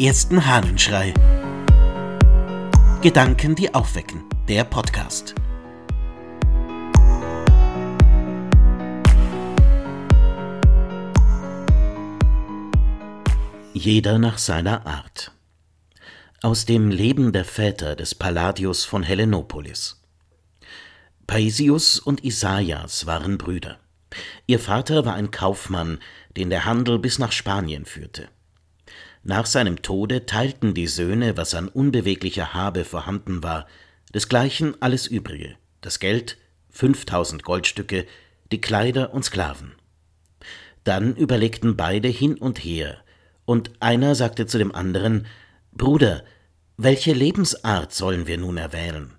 ersten Hahnenschrei. Gedanken, die aufwecken. Der Podcast. Jeder nach seiner Art. Aus dem Leben der Väter des Palladius von Helenopolis. Paisius und Isaias waren Brüder. Ihr Vater war ein Kaufmann, den der Handel bis nach Spanien führte. Nach seinem Tode teilten die Söhne, was an unbeweglicher Habe vorhanden war, desgleichen alles übrige, das Geld, fünftausend Goldstücke, die Kleider und Sklaven. Dann überlegten beide hin und her, und einer sagte zu dem anderen Bruder, welche Lebensart sollen wir nun erwählen?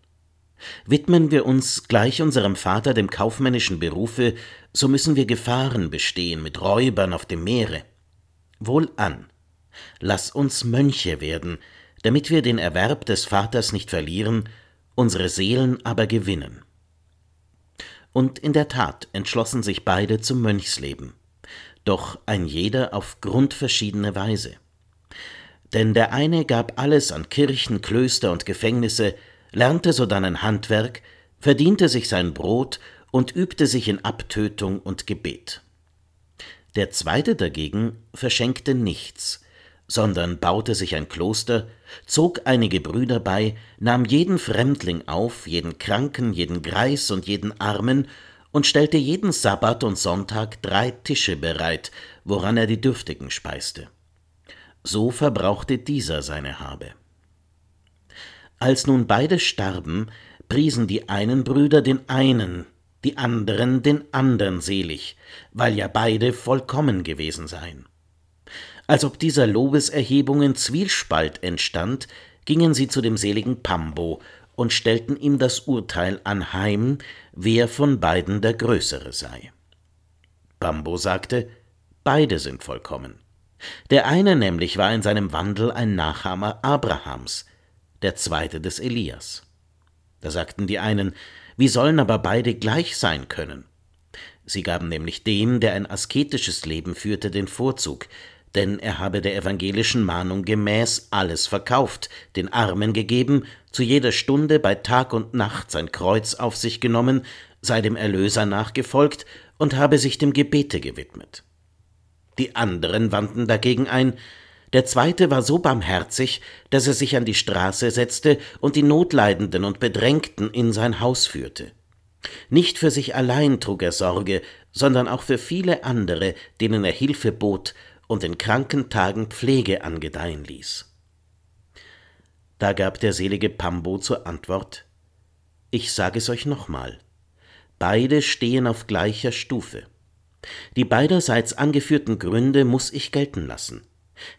Widmen wir uns gleich unserem Vater dem kaufmännischen Berufe, so müssen wir Gefahren bestehen mit Räubern auf dem Meere. Wohlan, lass uns Mönche werden, damit wir den Erwerb des Vaters nicht verlieren, unsere Seelen aber gewinnen. Und in der Tat entschlossen sich beide zum Mönchsleben, doch ein jeder auf grundverschiedene Weise. Denn der eine gab alles an Kirchen, Klöster und Gefängnisse, lernte sodann ein Handwerk, verdiente sich sein Brot und übte sich in Abtötung und Gebet. Der zweite dagegen verschenkte nichts, sondern baute sich ein Kloster, zog einige Brüder bei, nahm jeden Fremdling auf, jeden Kranken, jeden Greis und jeden Armen und stellte jeden Sabbat und Sonntag drei Tische bereit, woran er die Dürftigen speiste. So verbrauchte dieser seine Habe. Als nun beide starben, priesen die einen Brüder den einen, die anderen den andern selig, weil ja beide vollkommen gewesen seien. Als ob dieser Lobeserhebungen Zwiespalt entstand, gingen sie zu dem seligen Pambo und stellten ihm das Urteil anheim, wer von beiden der Größere sei. Pambo sagte, beide sind vollkommen. Der eine nämlich war in seinem Wandel ein Nachahmer Abrahams, der zweite des Elias. Da sagten die einen, wie sollen aber beide gleich sein können? Sie gaben nämlich dem, der ein asketisches Leben führte, den Vorzug, denn er habe der evangelischen Mahnung gemäß alles verkauft, den Armen gegeben, zu jeder Stunde bei Tag und Nacht sein Kreuz auf sich genommen, sei dem Erlöser nachgefolgt und habe sich dem Gebete gewidmet. Die anderen wandten dagegen ein, der zweite war so barmherzig, dass er sich an die Straße setzte und die Notleidenden und Bedrängten in sein Haus führte. Nicht für sich allein trug er Sorge, sondern auch für viele andere, denen er Hilfe bot und in kranken Tagen Pflege angedeihen ließ. Da gab der selige Pambo zur Antwort Ich sage es euch nochmal. Beide stehen auf gleicher Stufe. Die beiderseits angeführten Gründe muss ich gelten lassen.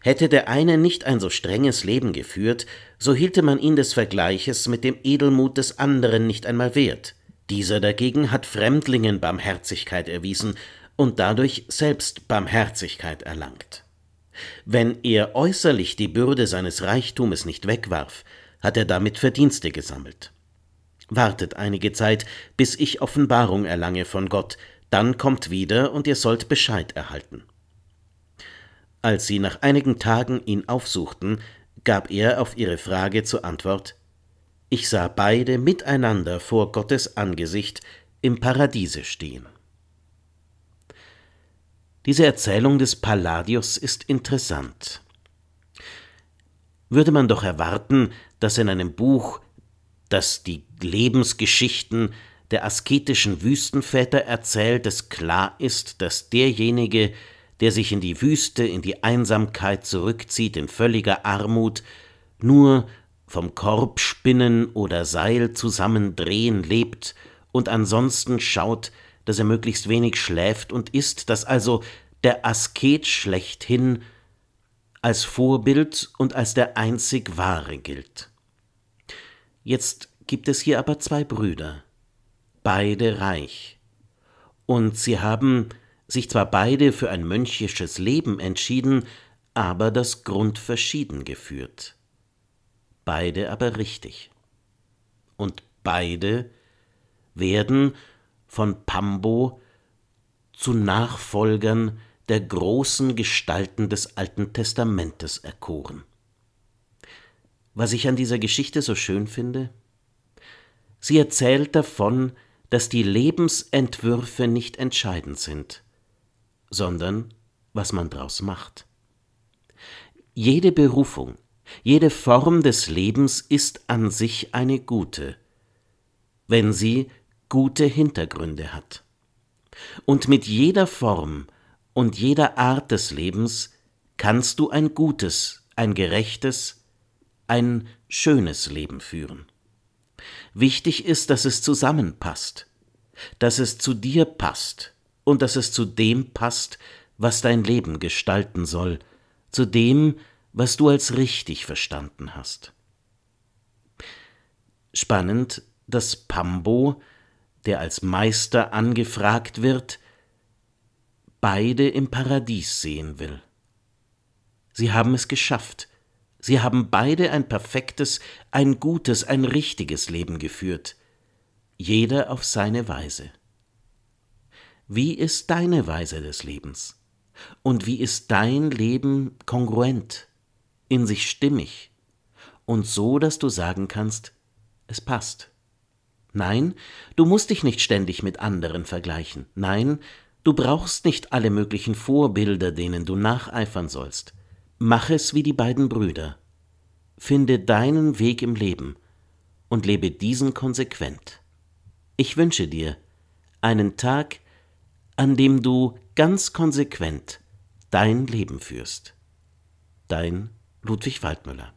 Hätte der eine nicht ein so strenges Leben geführt, so hielte man ihn des Vergleiches mit dem Edelmut des anderen nicht einmal wert. Dieser dagegen hat Fremdlingen Barmherzigkeit erwiesen und dadurch selbst Barmherzigkeit erlangt. Wenn er äußerlich die Bürde seines Reichtumes nicht wegwarf, hat er damit Verdienste gesammelt. Wartet einige Zeit, bis ich Offenbarung erlange von Gott, dann kommt wieder und ihr sollt Bescheid erhalten. Als sie nach einigen Tagen ihn aufsuchten, gab er auf ihre Frage zur Antwort Ich sah beide miteinander vor Gottes Angesicht im Paradiese stehen. Diese Erzählung des Palladius ist interessant. Würde man doch erwarten, dass in einem Buch, das die Lebensgeschichten der asketischen Wüstenväter erzählt, es klar ist, dass derjenige, der sich in die Wüste, in die Einsamkeit zurückzieht, in völliger Armut, nur vom Korbspinnen oder Seil zusammendrehen lebt und ansonsten schaut, dass er möglichst wenig schläft und isst, dass also der Asket schlechthin als Vorbild und als der einzig wahre gilt. Jetzt gibt es hier aber zwei Brüder, beide reich, und sie haben sich zwar beide für ein mönchisches Leben entschieden, aber das Grund verschieden geführt. Beide aber richtig. Und beide werden von Pambo zu Nachfolgern der großen Gestalten des Alten Testamentes erkoren. Was ich an dieser Geschichte so schön finde? Sie erzählt davon, dass die Lebensentwürfe nicht entscheidend sind, sondern was man draus macht. Jede Berufung, jede Form des Lebens ist an sich eine gute, wenn sie gute Hintergründe hat. Und mit jeder Form und jeder Art des Lebens kannst du ein gutes, ein gerechtes, ein schönes Leben führen. Wichtig ist, dass es zusammenpasst, dass es zu dir passt und dass es zu dem passt, was dein Leben gestalten soll, zu dem, was du als richtig verstanden hast. Spannend, dass Pambo, der als Meister angefragt wird, beide im Paradies sehen will. Sie haben es geschafft, Sie haben beide ein perfektes, ein gutes, ein richtiges Leben geführt, jeder auf seine Weise. Wie ist deine Weise des Lebens? Und wie ist dein Leben kongruent, in sich stimmig und so, dass du sagen kannst, es passt? Nein, du musst dich nicht ständig mit anderen vergleichen. Nein, du brauchst nicht alle möglichen Vorbilder, denen du nacheifern sollst. Mach es wie die beiden Brüder. Finde deinen Weg im Leben und lebe diesen konsequent. Ich wünsche dir einen Tag, an dem du ganz konsequent dein Leben führst. Dein Ludwig Waldmüller